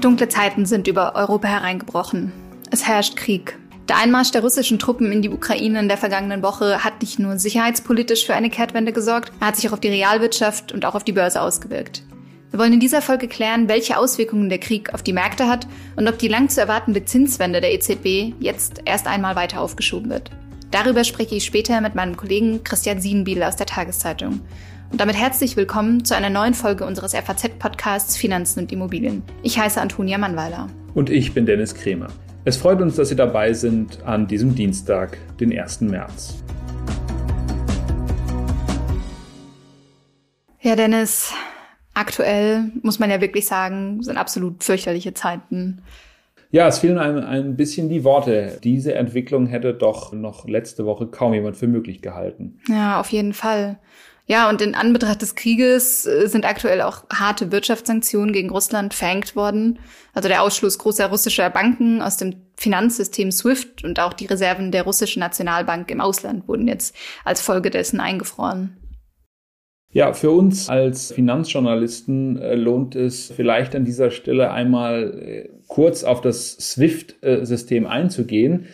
Dunkle Zeiten sind über Europa hereingebrochen. Es herrscht Krieg. Der Einmarsch der russischen Truppen in die Ukraine in der vergangenen Woche hat nicht nur sicherheitspolitisch für eine Kehrtwende gesorgt, er hat sich auch auf die Realwirtschaft und auch auf die Börse ausgewirkt. Wir wollen in dieser Folge klären, welche Auswirkungen der Krieg auf die Märkte hat und ob die lang zu erwartende Zinswende der EZB jetzt erst einmal weiter aufgeschoben wird. Darüber spreche ich später mit meinem Kollegen Christian Siedenbiel aus der Tageszeitung. Und damit herzlich willkommen zu einer neuen Folge unseres FAZ-Podcasts Finanzen und Immobilien. Ich heiße Antonia Mannweiler. Und ich bin Dennis Kremer. Es freut uns, dass Sie dabei sind an diesem Dienstag, den 1. März. Ja, Dennis, aktuell muss man ja wirklich sagen, sind absolut fürchterliche Zeiten. Ja, es fehlen einem ein bisschen die Worte. Diese Entwicklung hätte doch noch letzte Woche kaum jemand für möglich gehalten. Ja, auf jeden Fall. Ja, und in Anbetracht des Krieges äh, sind aktuell auch harte Wirtschaftssanktionen gegen Russland verhängt worden. Also der Ausschluss großer russischer Banken aus dem Finanzsystem SWIFT und auch die Reserven der russischen Nationalbank im Ausland wurden jetzt als Folge dessen eingefroren. Ja, für uns als Finanzjournalisten äh, lohnt es vielleicht an dieser Stelle einmal äh, kurz auf das SWIFT-System einzugehen.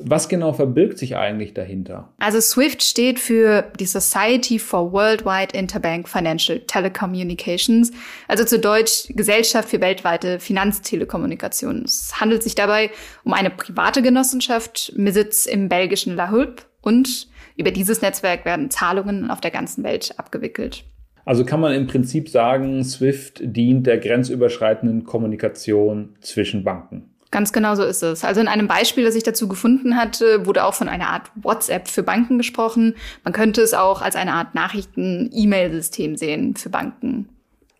Was genau verbirgt sich eigentlich dahinter? Also SWIFT steht für die Society for Worldwide Interbank Financial Telecommunications, also zu Deutsch Gesellschaft für weltweite Finanztelekommunikation. Es handelt sich dabei um eine private Genossenschaft mit Sitz im belgischen La Hulpe und über dieses Netzwerk werden Zahlungen auf der ganzen Welt abgewickelt. Also kann man im Prinzip sagen, SWIFT dient der grenzüberschreitenden Kommunikation zwischen Banken. Ganz genau so ist es. Also in einem Beispiel, das ich dazu gefunden hatte, wurde auch von einer Art WhatsApp für Banken gesprochen. Man könnte es auch als eine Art Nachrichten-E-Mail-System sehen für Banken.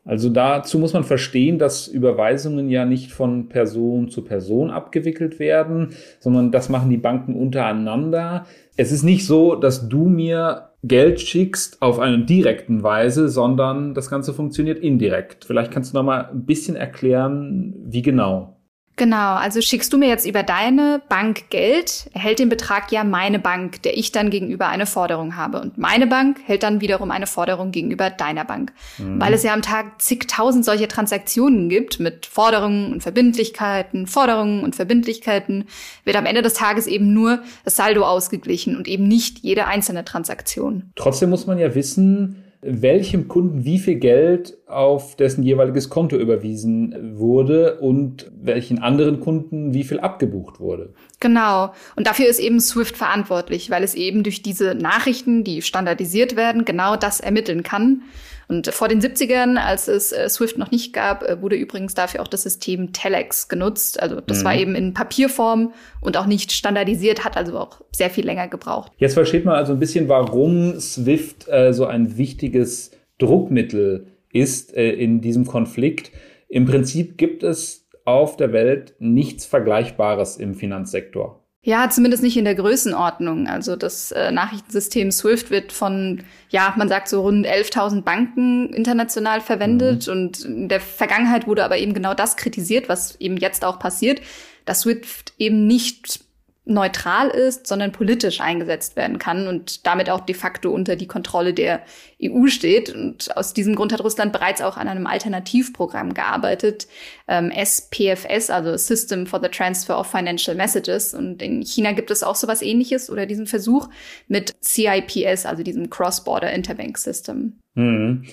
Also dazu muss man verstehen, dass Überweisungen ja nicht von Person zu Person abgewickelt werden, sondern das machen die Banken untereinander. Es ist nicht so, dass du mir Geld schickst auf eine direkten Weise, sondern das Ganze funktioniert indirekt. Vielleicht kannst du noch mal ein bisschen erklären, wie genau. Genau, also schickst du mir jetzt über deine Bank Geld, erhält den Betrag ja meine Bank, der ich dann gegenüber eine Forderung habe. Und meine Bank hält dann wiederum eine Forderung gegenüber deiner Bank. Mhm. Weil es ja am Tag zigtausend solche Transaktionen gibt mit Forderungen und Verbindlichkeiten, Forderungen und Verbindlichkeiten, wird am Ende des Tages eben nur das Saldo ausgeglichen und eben nicht jede einzelne Transaktion. Trotzdem muss man ja wissen, welchem Kunden wie viel Geld auf dessen jeweiliges Konto überwiesen wurde und welchen anderen Kunden wie viel abgebucht wurde. Genau. Und dafür ist eben SWIFT verantwortlich, weil es eben durch diese Nachrichten, die standardisiert werden, genau das ermitteln kann. Und vor den 70ern, als es äh, Swift noch nicht gab, äh, wurde übrigens dafür auch das System Telex genutzt. Also das mhm. war eben in Papierform und auch nicht standardisiert, hat also auch sehr viel länger gebraucht. Jetzt versteht man also ein bisschen, warum Swift äh, so ein wichtiges Druckmittel ist äh, in diesem Konflikt. Im Prinzip gibt es auf der Welt nichts Vergleichbares im Finanzsektor. Ja, zumindest nicht in der Größenordnung. Also das äh, Nachrichtensystem SWIFT wird von, ja, man sagt so rund 11.000 Banken international verwendet. Mhm. Und in der Vergangenheit wurde aber eben genau das kritisiert, was eben jetzt auch passiert, dass SWIFT eben nicht neutral ist, sondern politisch eingesetzt werden kann und damit auch de facto unter die Kontrolle der EU steht. Und aus diesem Grund hat Russland bereits auch an einem Alternativprogramm gearbeitet, ähm, SPFS, also System for the Transfer of Financial Messages. Und in China gibt es auch sowas ähnliches oder diesen Versuch mit CIPS, also diesem Cross-Border Interbank System. Mhm.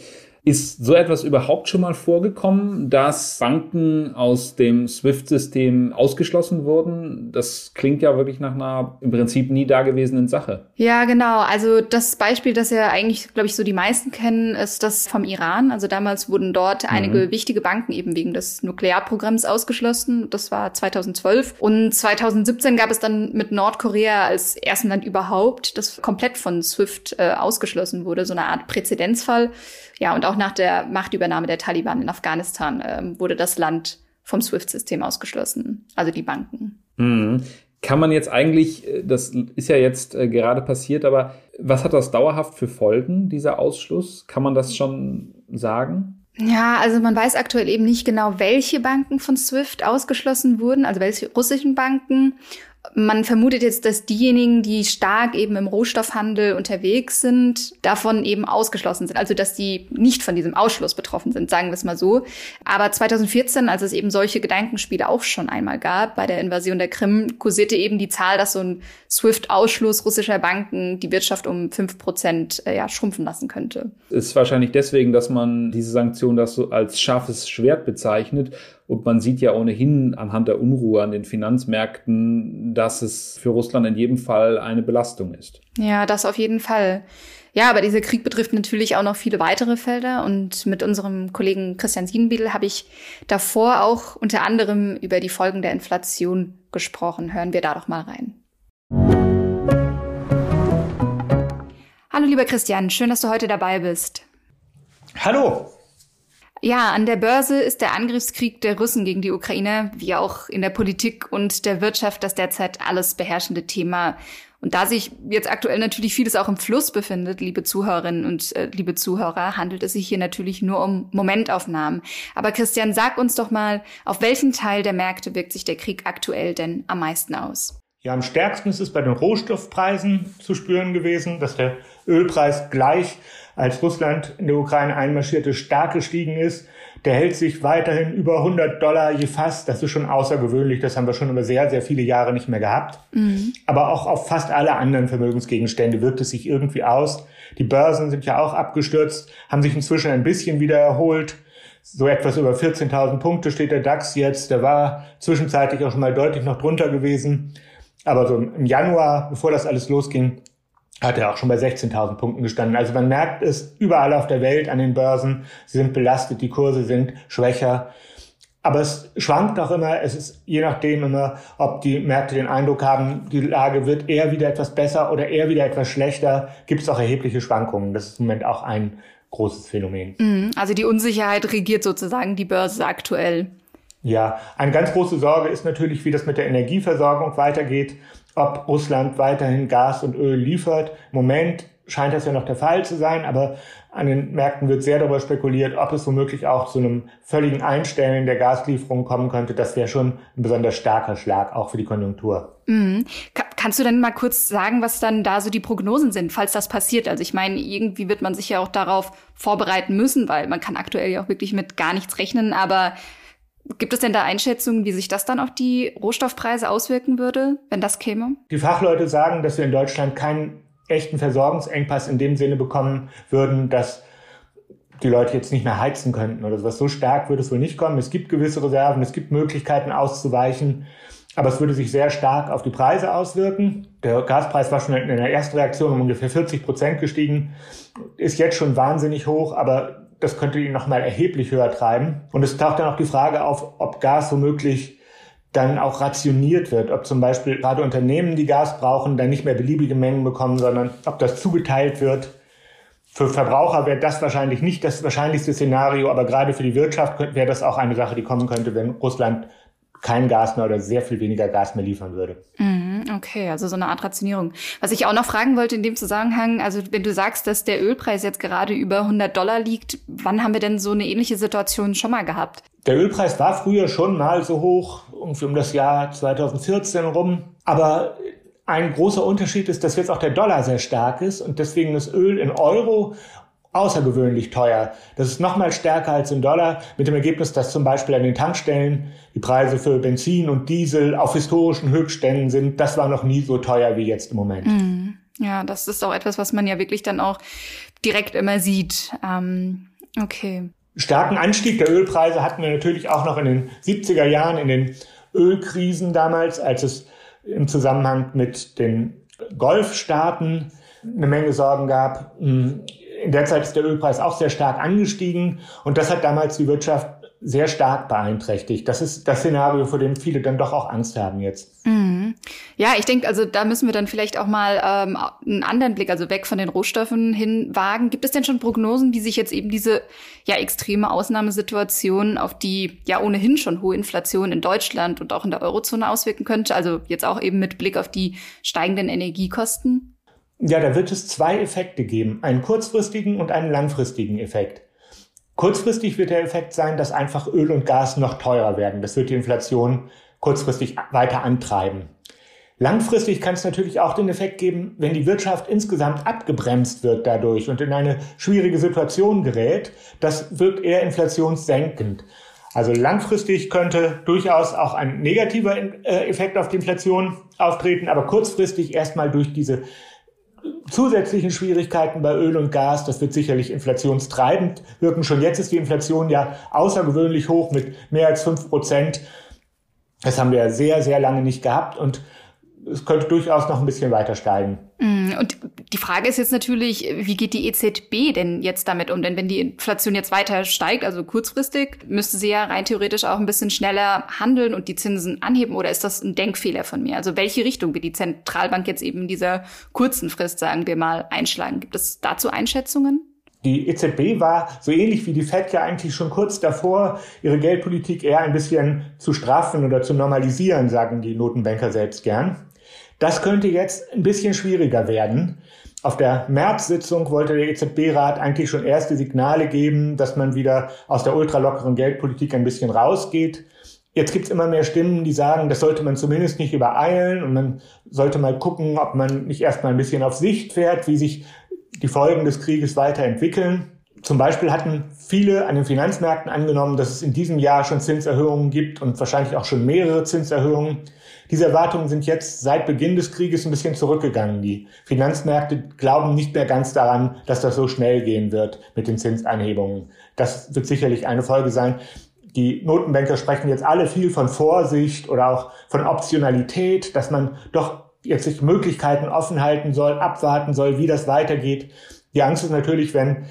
Ist so etwas überhaupt schon mal vorgekommen, dass Banken aus dem SWIFT-System ausgeschlossen wurden? Das klingt ja wirklich nach einer im Prinzip nie dagewesenen Sache. Ja, genau. Also das Beispiel, das ja eigentlich, glaube ich, so die meisten kennen, ist das vom Iran. Also damals wurden dort mhm. einige wichtige Banken eben wegen des Nuklearprogramms ausgeschlossen. Das war 2012. Und 2017 gab es dann mit Nordkorea als ersten Land überhaupt, das komplett von SWIFT äh, ausgeschlossen wurde, so eine Art Präzedenzfall. Ja, und auch nach der Machtübernahme der Taliban in Afghanistan äh, wurde das Land vom SWIFT-System ausgeschlossen, also die Banken. Mhm. Kann man jetzt eigentlich, äh, das ist ja jetzt äh, gerade passiert, aber was hat das dauerhaft für Folgen, dieser Ausschluss? Kann man das schon sagen? Ja, also man weiß aktuell eben nicht genau, welche Banken von SWIFT ausgeschlossen wurden, also welche russischen Banken. Man vermutet jetzt, dass diejenigen, die stark eben im Rohstoffhandel unterwegs sind, davon eben ausgeschlossen sind. Also, dass die nicht von diesem Ausschluss betroffen sind, sagen wir es mal so. Aber 2014, als es eben solche Gedankenspiele auch schon einmal gab, bei der Invasion der Krim, kursierte eben die Zahl, dass so ein SWIFT-Ausschluss russischer Banken die Wirtschaft um fünf Prozent äh, ja, schrumpfen lassen könnte. Ist wahrscheinlich deswegen, dass man diese Sanktion das so als scharfes Schwert bezeichnet und man sieht ja ohnehin anhand der Unruhe an den Finanzmärkten, dass es für Russland in jedem Fall eine Belastung ist. Ja, das auf jeden Fall. Ja, aber dieser Krieg betrifft natürlich auch noch viele weitere Felder und mit unserem Kollegen Christian Siebenbiedel habe ich davor auch unter anderem über die Folgen der Inflation gesprochen. Hören wir da doch mal rein. Hallo lieber Christian, schön, dass du heute dabei bist. Hallo. Ja, an der Börse ist der Angriffskrieg der Russen gegen die Ukraine, wie auch in der Politik und der Wirtschaft, das derzeit alles beherrschende Thema. Und da sich jetzt aktuell natürlich vieles auch im Fluss befindet, liebe Zuhörerinnen und äh, liebe Zuhörer, handelt es sich hier natürlich nur um Momentaufnahmen. Aber Christian, sag uns doch mal, auf welchen Teil der Märkte wirkt sich der Krieg aktuell denn am meisten aus? Ja, am stärksten ist es bei den Rohstoffpreisen zu spüren gewesen, dass der Ölpreis gleich als Russland in der Ukraine einmarschierte, stark gestiegen ist. Der hält sich weiterhin über 100 Dollar je Fass. Das ist schon außergewöhnlich. Das haben wir schon über sehr, sehr viele Jahre nicht mehr gehabt. Mhm. Aber auch auf fast alle anderen Vermögensgegenstände wirkt es sich irgendwie aus. Die Börsen sind ja auch abgestürzt, haben sich inzwischen ein bisschen wieder erholt. So etwas über 14.000 Punkte steht der DAX jetzt. Der war zwischenzeitlich auch schon mal deutlich noch drunter gewesen. Aber so im Januar, bevor das alles losging, hat er auch schon bei 16.000 Punkten gestanden. Also man merkt es überall auf der Welt an den Börsen. Sie sind belastet, die Kurse sind schwächer. Aber es schwankt auch immer. Es ist je nachdem immer, ob die Märkte den Eindruck haben, die Lage wird eher wieder etwas besser oder eher wieder etwas schlechter. Gibt es auch erhebliche Schwankungen. Das ist im Moment auch ein großes Phänomen. Mhm. Also die Unsicherheit regiert sozusagen die Börse aktuell. Ja, eine ganz große Sorge ist natürlich, wie das mit der Energieversorgung weitergeht ob Russland weiterhin Gas und Öl liefert. Im Moment scheint das ja noch der Fall zu sein, aber an den Märkten wird sehr darüber spekuliert, ob es womöglich auch zu einem völligen Einstellen der Gaslieferung kommen könnte. Das wäre schon ein besonders starker Schlag, auch für die Konjunktur. Mhm. Kannst du denn mal kurz sagen, was dann da so die Prognosen sind, falls das passiert? Also ich meine, irgendwie wird man sich ja auch darauf vorbereiten müssen, weil man kann aktuell ja auch wirklich mit gar nichts rechnen, aber Gibt es denn da Einschätzungen, wie sich das dann auf die Rohstoffpreise auswirken würde, wenn das käme? Die Fachleute sagen, dass wir in Deutschland keinen echten Versorgungsengpass in dem Sinne bekommen würden, dass die Leute jetzt nicht mehr heizen könnten oder sowas. So stark würde es wohl nicht kommen. Es gibt gewisse Reserven, es gibt Möglichkeiten auszuweichen, aber es würde sich sehr stark auf die Preise auswirken. Der Gaspreis war schon in der ersten Reaktion um ungefähr 40 Prozent gestiegen, ist jetzt schon wahnsinnig hoch, aber das könnte ihn nochmal erheblich höher treiben. Und es taucht dann auch die Frage auf, ob Gas womöglich dann auch rationiert wird, ob zum Beispiel gerade Unternehmen, die Gas brauchen, dann nicht mehr beliebige Mengen bekommen, sondern ob das zugeteilt wird. Für Verbraucher wäre das wahrscheinlich nicht das wahrscheinlichste Szenario, aber gerade für die Wirtschaft wäre das auch eine Sache, die kommen könnte, wenn Russland kein Gas mehr oder sehr viel weniger Gas mehr liefern würde. Mhm, okay, also so eine Art Rationierung. Was ich auch noch fragen wollte in dem Zusammenhang, also wenn du sagst, dass der Ölpreis jetzt gerade über 100 Dollar liegt, wann haben wir denn so eine ähnliche Situation schon mal gehabt? Der Ölpreis war früher schon mal so hoch, irgendwie um das Jahr 2014 rum. Aber ein großer Unterschied ist, dass jetzt auch der Dollar sehr stark ist und deswegen das Öl in Euro außergewöhnlich teuer. Das ist nochmal stärker als in Dollar, mit dem Ergebnis, dass zum Beispiel an den Tankstellen die Preise für Benzin und Diesel auf historischen Höchstständen sind. Das war noch nie so teuer wie jetzt im Moment. Mm. Ja, das ist auch etwas, was man ja wirklich dann auch direkt immer sieht. Ähm, okay. Starken Anstieg der Ölpreise hatten wir natürlich auch noch in den 70er Jahren, in den Ölkrisen damals, als es im Zusammenhang mit den Golfstaaten eine Menge Sorgen gab. In der Zeit ist der Ölpreis auch sehr stark angestiegen und das hat damals die Wirtschaft sehr stark beeinträchtigt. Das ist das Szenario, vor dem viele dann doch auch Angst haben jetzt. Mhm. Ja, ich denke, also da müssen wir dann vielleicht auch mal ähm, einen anderen Blick, also weg von den Rohstoffen hin wagen. Gibt es denn schon Prognosen, wie sich jetzt eben diese ja extreme Ausnahmesituation auf die ja ohnehin schon hohe Inflation in Deutschland und auch in der Eurozone auswirken könnte? Also jetzt auch eben mit Blick auf die steigenden Energiekosten? Ja, da wird es zwei Effekte geben, einen kurzfristigen und einen langfristigen Effekt. Kurzfristig wird der Effekt sein, dass einfach Öl und Gas noch teurer werden. Das wird die Inflation kurzfristig weiter antreiben. Langfristig kann es natürlich auch den Effekt geben, wenn die Wirtschaft insgesamt abgebremst wird dadurch und in eine schwierige Situation gerät. Das wirkt eher inflationssenkend. Also langfristig könnte durchaus auch ein negativer äh, Effekt auf die Inflation auftreten, aber kurzfristig erstmal durch diese zusätzlichen Schwierigkeiten bei Öl und Gas, das wird sicherlich inflationstreibend wirken. Schon jetzt ist die Inflation ja außergewöhnlich hoch mit mehr als fünf Prozent. Das haben wir sehr, sehr lange nicht gehabt und es könnte durchaus noch ein bisschen weiter steigen. Mm, und die Frage ist jetzt natürlich, wie geht die EZB denn jetzt damit um? Denn wenn die Inflation jetzt weiter steigt, also kurzfristig, müsste sie ja rein theoretisch auch ein bisschen schneller handeln und die Zinsen anheben. Oder ist das ein Denkfehler von mir? Also welche Richtung wird die Zentralbank jetzt eben in dieser kurzen Frist, sagen wir mal, einschlagen? Gibt es dazu Einschätzungen? Die EZB war so ähnlich wie die Fed ja eigentlich schon kurz davor, ihre Geldpolitik eher ein bisschen zu straffen oder zu normalisieren, sagen die Notenbanker selbst gern. Das könnte jetzt ein bisschen schwieriger werden. Auf der März-Sitzung wollte der EZB-Rat eigentlich schon erste Signale geben, dass man wieder aus der ultralockeren Geldpolitik ein bisschen rausgeht. Jetzt gibt es immer mehr Stimmen, die sagen, das sollte man zumindest nicht übereilen und man sollte mal gucken, ob man nicht erstmal ein bisschen auf Sicht fährt, wie sich die Folgen des Krieges weiterentwickeln. Zum Beispiel hatten viele an den Finanzmärkten angenommen, dass es in diesem Jahr schon Zinserhöhungen gibt und wahrscheinlich auch schon mehrere Zinserhöhungen. Diese Erwartungen sind jetzt seit Beginn des Krieges ein bisschen zurückgegangen. Die Finanzmärkte glauben nicht mehr ganz daran, dass das so schnell gehen wird mit den Zinsanhebungen. Das wird sicherlich eine Folge sein. Die Notenbanker sprechen jetzt alle viel von Vorsicht oder auch von Optionalität, dass man doch jetzt sich Möglichkeiten offen halten soll, abwarten soll, wie das weitergeht. Die Angst ist natürlich, wenn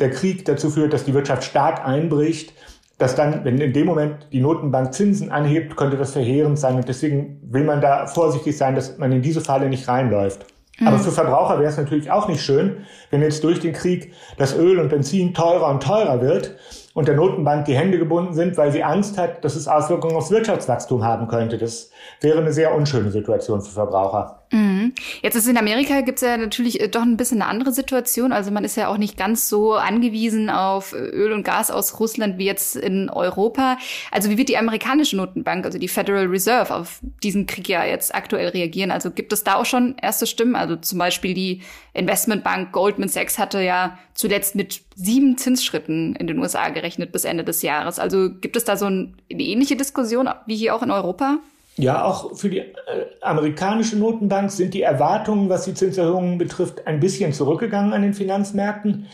der Krieg dazu führt, dass die Wirtschaft stark einbricht, dass dann, wenn in dem Moment die Notenbank Zinsen anhebt, könnte das verheerend sein. Und deswegen will man da vorsichtig sein, dass man in diese Falle nicht reinläuft. Mhm. Aber für Verbraucher wäre es natürlich auch nicht schön, wenn jetzt durch den Krieg das Öl und Benzin teurer und teurer wird und der Notenbank die Hände gebunden sind, weil sie Angst hat, dass es Auswirkungen aufs Wirtschaftswachstum haben könnte. Das wäre eine sehr unschöne Situation für Verbraucher. Mhm. Jetzt ist in Amerika gibt es ja natürlich äh, doch ein bisschen eine andere Situation. Also man ist ja auch nicht ganz so angewiesen auf äh, Öl und Gas aus Russland wie jetzt in Europa. Also wie wird die amerikanische Notenbank, also die Federal Reserve, auf diesen Krieg ja jetzt aktuell reagieren? Also gibt es da auch schon erste Stimmen? Also zum Beispiel die Investmentbank Goldman Sachs hatte ja zuletzt mit sieben Zinsschritten in den USA gerechnet bis Ende des Jahres. Also gibt es da so eine ähnliche Diskussion wie hier auch in Europa? Ja, auch für die äh, amerikanische Notenbank sind die Erwartungen, was die Zinserhöhungen betrifft, ein bisschen zurückgegangen an den Finanzmärkten.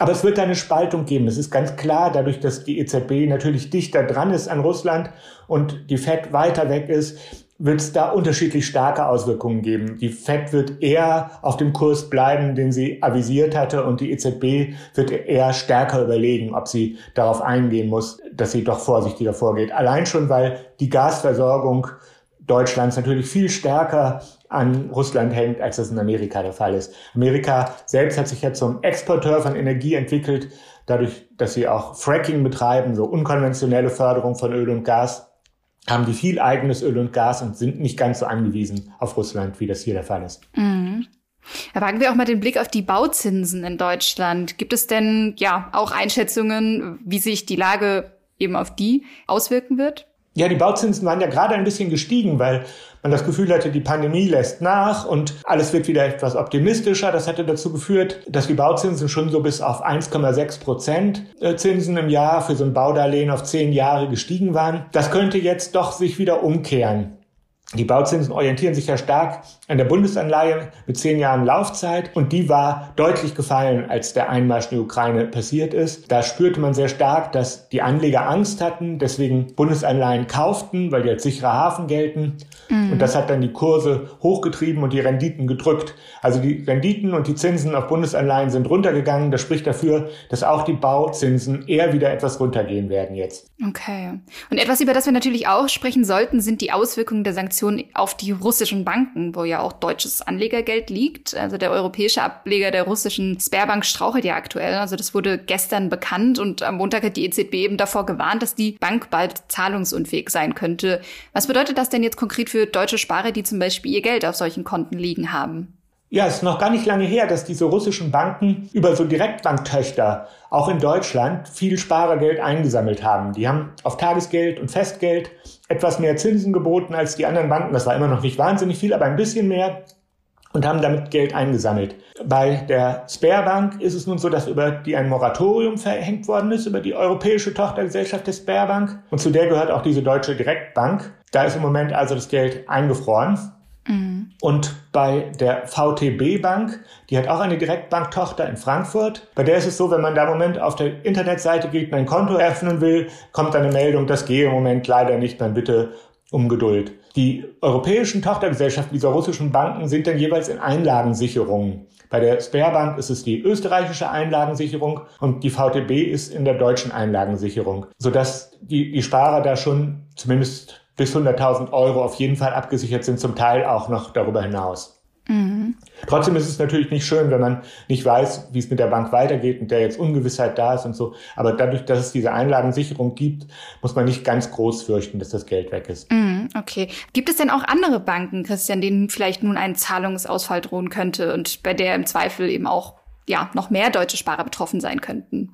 Aber es wird eine Spaltung geben. Es ist ganz klar, dadurch, dass die EZB natürlich dichter dran ist an Russland und die Fed weiter weg ist, wird es da unterschiedlich starke Auswirkungen geben. Die Fed wird eher auf dem Kurs bleiben, den sie avisiert hatte, und die EZB wird eher stärker überlegen, ob sie darauf eingehen muss, dass sie doch vorsichtiger vorgeht. Allein schon, weil die Gasversorgung Deutschlands natürlich viel stärker an Russland hängt, als das in Amerika der Fall ist. Amerika selbst hat sich ja zum Exporteur von Energie entwickelt, dadurch, dass sie auch Fracking betreiben, so unkonventionelle Förderung von Öl und Gas haben die viel eigenes Öl und Gas und sind nicht ganz so angewiesen auf Russland, wie das hier der Fall ist. Mhm. Da wagen wir auch mal den Blick auf die Bauzinsen in Deutschland. Gibt es denn ja auch Einschätzungen, wie sich die Lage eben auf die auswirken wird? Ja, die Bauzinsen waren ja gerade ein bisschen gestiegen, weil man das Gefühl hatte, die Pandemie lässt nach und alles wird wieder etwas optimistischer. Das hatte dazu geführt, dass die Bauzinsen schon so bis auf 1,6 Prozent äh, Zinsen im Jahr für so ein Baudarlehen auf zehn Jahre gestiegen waren. Das könnte jetzt doch sich wieder umkehren. Die Bauzinsen orientieren sich ja stark an der Bundesanleihe mit zehn Jahren Laufzeit und die war deutlich gefallen, als der Einmarsch in die Ukraine passiert ist. Da spürte man sehr stark, dass die Anleger Angst hatten, deswegen Bundesanleihen kauften, weil die als sicherer Hafen gelten. Mhm. Und das hat dann die Kurse hochgetrieben und die Renditen gedrückt. Also die Renditen und die Zinsen auf Bundesanleihen sind runtergegangen. Das spricht dafür, dass auch die Bauzinsen eher wieder etwas runtergehen werden jetzt. Okay. Und etwas, über das wir natürlich auch sprechen sollten, sind die Auswirkungen der Sanktionen Sanktionen auf die russischen Banken, wo ja auch deutsches Anlegergeld liegt. Also der europäische Ableger der russischen Sperrbank strauchelt ja aktuell. Also das wurde gestern bekannt und am Montag hat die EZB eben davor gewarnt, dass die Bank bald zahlungsunfähig sein könnte. Was bedeutet das denn jetzt konkret für deutsche Sparer, die zum Beispiel ihr Geld auf solchen Konten liegen haben? Ja, es ist noch gar nicht lange her, dass diese russischen Banken über so Direktbanktöchter auch in Deutschland viel Sparergeld eingesammelt haben. Die haben auf Tagesgeld und Festgeld etwas mehr Zinsen geboten als die anderen Banken. Das war immer noch nicht wahnsinnig viel, aber ein bisschen mehr und haben damit Geld eingesammelt. Bei der Sperrbank ist es nun so, dass über die ein Moratorium verhängt worden ist, über die europäische Tochtergesellschaft der Sperrbank. Und zu der gehört auch diese deutsche Direktbank. Da ist im Moment also das Geld eingefroren. Mhm. Und bei der VTB Bank, die hat auch eine Direktbanktochter in Frankfurt. Bei der ist es so, wenn man da im Moment auf der Internetseite geht, ein Konto eröffnen will, kommt eine Meldung, das gehe im Moment leider nicht, man bitte um Geduld. Die europäischen Tochtergesellschaften dieser russischen Banken sind dann jeweils in Einlagensicherungen. Bei der Sperrbank ist es die österreichische Einlagensicherung und die VTB ist in der deutschen Einlagensicherung, sodass die, die Sparer da schon zumindest bis 100.000 Euro auf jeden Fall abgesichert sind, zum Teil auch noch darüber hinaus. Mhm. Trotzdem ist es natürlich nicht schön, wenn man nicht weiß, wie es mit der Bank weitergeht und der jetzt Ungewissheit da ist und so. Aber dadurch, dass es diese Einlagensicherung gibt, muss man nicht ganz groß fürchten, dass das Geld weg ist. Mhm, okay. Gibt es denn auch andere Banken, Christian, denen vielleicht nun ein Zahlungsausfall drohen könnte und bei der im Zweifel eben auch ja noch mehr deutsche Sparer betroffen sein könnten?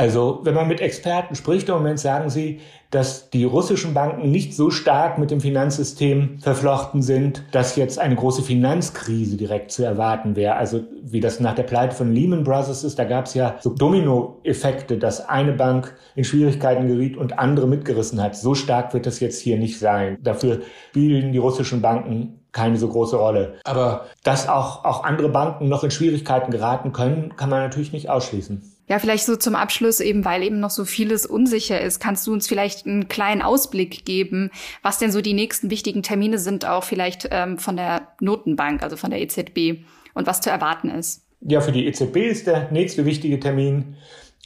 Also, wenn man mit Experten spricht, im Moment sagen sie, dass die russischen Banken nicht so stark mit dem Finanzsystem verflochten sind, dass jetzt eine große Finanzkrise direkt zu erwarten wäre. Also, wie das nach der Pleite von Lehman Brothers ist, da gab es ja so Dominoeffekte, dass eine Bank in Schwierigkeiten geriet und andere mitgerissen hat. So stark wird das jetzt hier nicht sein. Dafür spielen die russischen Banken keine so große Rolle. Aber dass auch, auch andere Banken noch in Schwierigkeiten geraten können, kann man natürlich nicht ausschließen. Ja, vielleicht so zum Abschluss eben, weil eben noch so vieles unsicher ist, kannst du uns vielleicht einen kleinen Ausblick geben, was denn so die nächsten wichtigen Termine sind, auch vielleicht ähm, von der Notenbank, also von der EZB und was zu erwarten ist? Ja, für die EZB ist der nächste wichtige Termin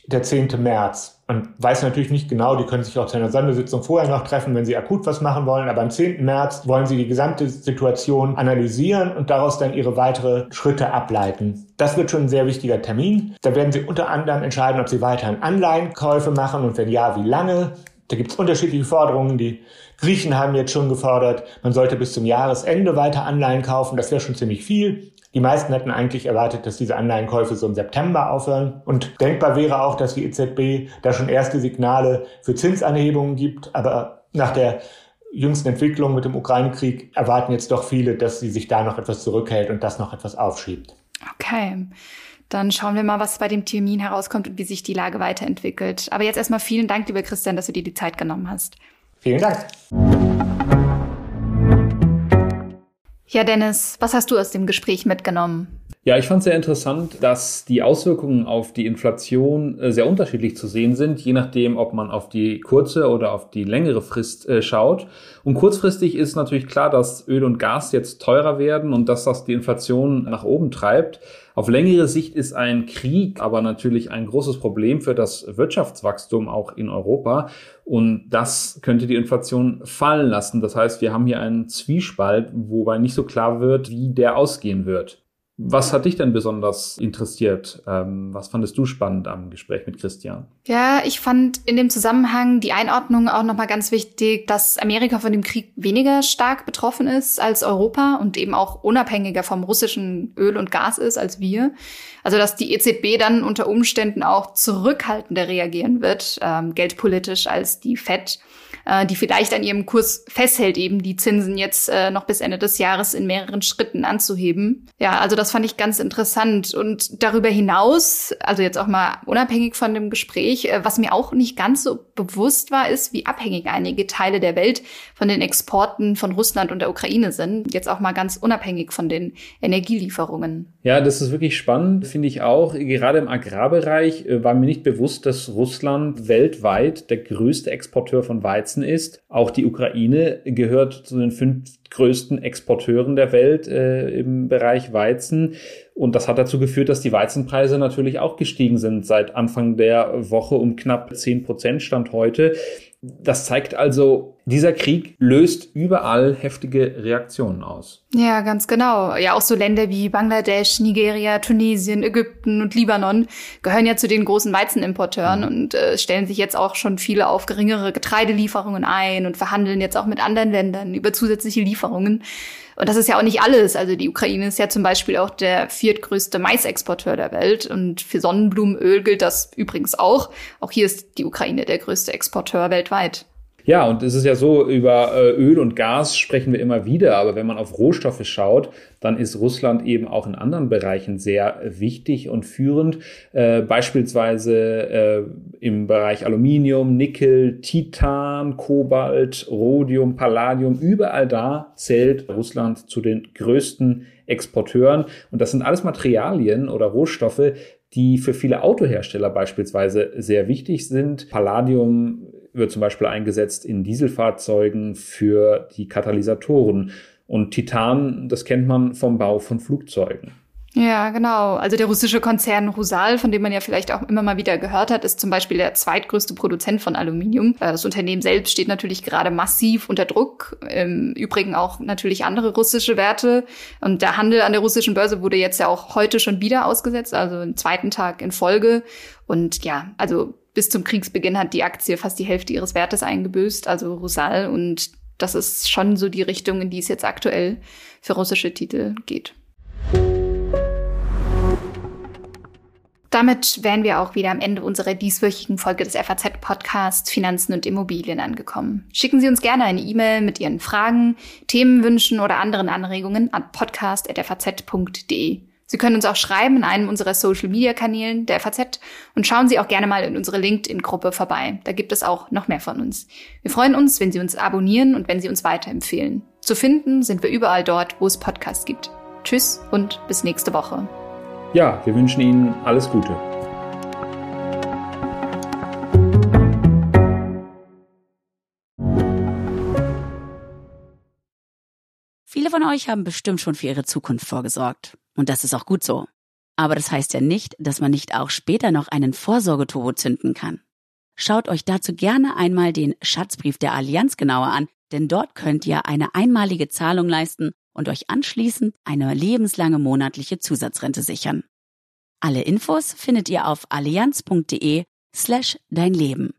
der 10. März und weiß natürlich nicht genau, die können sich auch zu einer Sondersitzung vorher noch treffen, wenn sie akut was machen wollen, aber am 10. März wollen sie die gesamte Situation analysieren und daraus dann ihre weitere Schritte ableiten. Das wird schon ein sehr wichtiger Termin. Da werden sie unter anderem entscheiden, ob sie weiterhin Anleihenkäufe machen und wenn ja, wie lange. Da gibt es unterschiedliche Forderungen. Die Griechen haben jetzt schon gefordert, man sollte bis zum Jahresende weiter Anleihen kaufen. Das wäre schon ziemlich viel. Die meisten hätten eigentlich erwartet, dass diese Anleihenkäufe so im September aufhören. Und denkbar wäre auch, dass die EZB da schon erste Signale für Zinsanhebungen gibt. Aber nach der jüngsten Entwicklung mit dem Ukraine-Krieg erwarten jetzt doch viele, dass sie sich da noch etwas zurückhält und das noch etwas aufschiebt. Okay. Dann schauen wir mal, was bei dem Termin herauskommt und wie sich die Lage weiterentwickelt. Aber jetzt erstmal vielen Dank, lieber Christian, dass du dir die Zeit genommen hast. Vielen Dank. Ja, Dennis, was hast du aus dem Gespräch mitgenommen? Ja, ich fand sehr interessant, dass die Auswirkungen auf die Inflation äh, sehr unterschiedlich zu sehen sind, je nachdem, ob man auf die kurze oder auf die längere Frist äh, schaut. Und kurzfristig ist natürlich klar, dass Öl und Gas jetzt teurer werden und dass das die Inflation nach oben treibt. Auf längere Sicht ist ein Krieg aber natürlich ein großes Problem für das Wirtschaftswachstum auch in Europa. Und das könnte die Inflation fallen lassen. Das heißt, wir haben hier einen Zwiespalt, wobei nicht so klar wird, wie der ausgehen wird. Was hat dich denn besonders interessiert? Ähm, was fandest du spannend am Gespräch mit Christian? Ja, ich fand in dem Zusammenhang die Einordnung auch nochmal ganz wichtig, dass Amerika von dem Krieg weniger stark betroffen ist als Europa und eben auch unabhängiger vom russischen Öl und Gas ist als wir. Also dass die EZB dann unter Umständen auch zurückhaltender reagieren wird, ähm, geldpolitisch als die Fed äh, die vielleicht an ihrem Kurs festhält, eben die Zinsen jetzt äh, noch bis Ende des Jahres in mehreren Schritten anzuheben. Ja, also das fand ich ganz interessant. Und darüber hinaus, also jetzt auch mal unabhängig von dem Gespräch, äh, was mir auch nicht ganz so bewusst war, ist, wie abhängig einige Teile der Welt von den Exporten von Russland und der Ukraine sind. Jetzt auch mal ganz unabhängig von den Energielieferungen. Ja, das ist wirklich spannend, finde ich auch. Gerade im Agrarbereich äh, war mir nicht bewusst, dass Russland weltweit der größte Exporteur von Weizen ist. Auch die Ukraine gehört zu den fünf größten Exporteuren der Welt äh, im Bereich Weizen. Und das hat dazu geführt, dass die Weizenpreise natürlich auch gestiegen sind seit Anfang der Woche um knapp zehn Prozent Stand heute. Das zeigt also, dieser Krieg löst überall heftige Reaktionen aus. Ja, ganz genau. Ja, auch so Länder wie Bangladesch, Nigeria, Tunesien, Ägypten und Libanon gehören ja zu den großen Weizenimporteuren mhm. und äh, stellen sich jetzt auch schon viele auf geringere Getreidelieferungen ein und verhandeln jetzt auch mit anderen Ländern über zusätzliche Lieferungen. Und das ist ja auch nicht alles. Also die Ukraine ist ja zum Beispiel auch der viertgrößte Maisexporteur der Welt. Und für Sonnenblumenöl gilt das übrigens auch. Auch hier ist die Ukraine der größte Exporteur weltweit. Ja, und es ist ja so, über äh, Öl und Gas sprechen wir immer wieder, aber wenn man auf Rohstoffe schaut, dann ist Russland eben auch in anderen Bereichen sehr wichtig und führend, äh, beispielsweise äh, im Bereich Aluminium, Nickel, Titan, Kobalt, Rhodium, Palladium, überall da zählt Russland zu den größten Exporteuren und das sind alles Materialien oder Rohstoffe, die für viele Autohersteller beispielsweise sehr wichtig sind. Palladium wird zum Beispiel eingesetzt in Dieselfahrzeugen für die Katalysatoren. Und Titan, das kennt man vom Bau von Flugzeugen. Ja, genau. Also der russische Konzern Rusal, von dem man ja vielleicht auch immer mal wieder gehört hat, ist zum Beispiel der zweitgrößte Produzent von Aluminium. Äh, das Unternehmen selbst steht natürlich gerade massiv unter Druck. Im Übrigen auch natürlich andere russische Werte. Und der Handel an der russischen Börse wurde jetzt ja auch heute schon wieder ausgesetzt, also den zweiten Tag in Folge. Und ja, also bis zum Kriegsbeginn hat die Aktie fast die Hälfte ihres Wertes eingebüßt, also Rusal. Und das ist schon so die Richtung, in die es jetzt aktuell für russische Titel geht. Damit wären wir auch wieder am Ende unserer dieswöchigen Folge des FAZ-Podcasts Finanzen und Immobilien angekommen. Schicken Sie uns gerne eine E-Mail mit Ihren Fragen, Themenwünschen oder anderen Anregungen an podcast.faz.de. Sie können uns auch schreiben in einem unserer Social-Media-Kanälen der FAZ und schauen Sie auch gerne mal in unsere LinkedIn-Gruppe vorbei. Da gibt es auch noch mehr von uns. Wir freuen uns, wenn Sie uns abonnieren und wenn Sie uns weiterempfehlen. Zu finden sind wir überall dort, wo es Podcasts gibt. Tschüss und bis nächste Woche. Ja, wir wünschen Ihnen alles Gute. Viele von euch haben bestimmt schon für ihre Zukunft vorgesorgt. Und das ist auch gut so. Aber das heißt ja nicht, dass man nicht auch später noch einen Vorsorgeturbo zünden kann. Schaut euch dazu gerne einmal den Schatzbrief der Allianz genauer an, denn dort könnt ihr eine einmalige Zahlung leisten und euch anschließend eine lebenslange monatliche Zusatzrente sichern. Alle Infos findet ihr auf allianz.de slash dein Leben.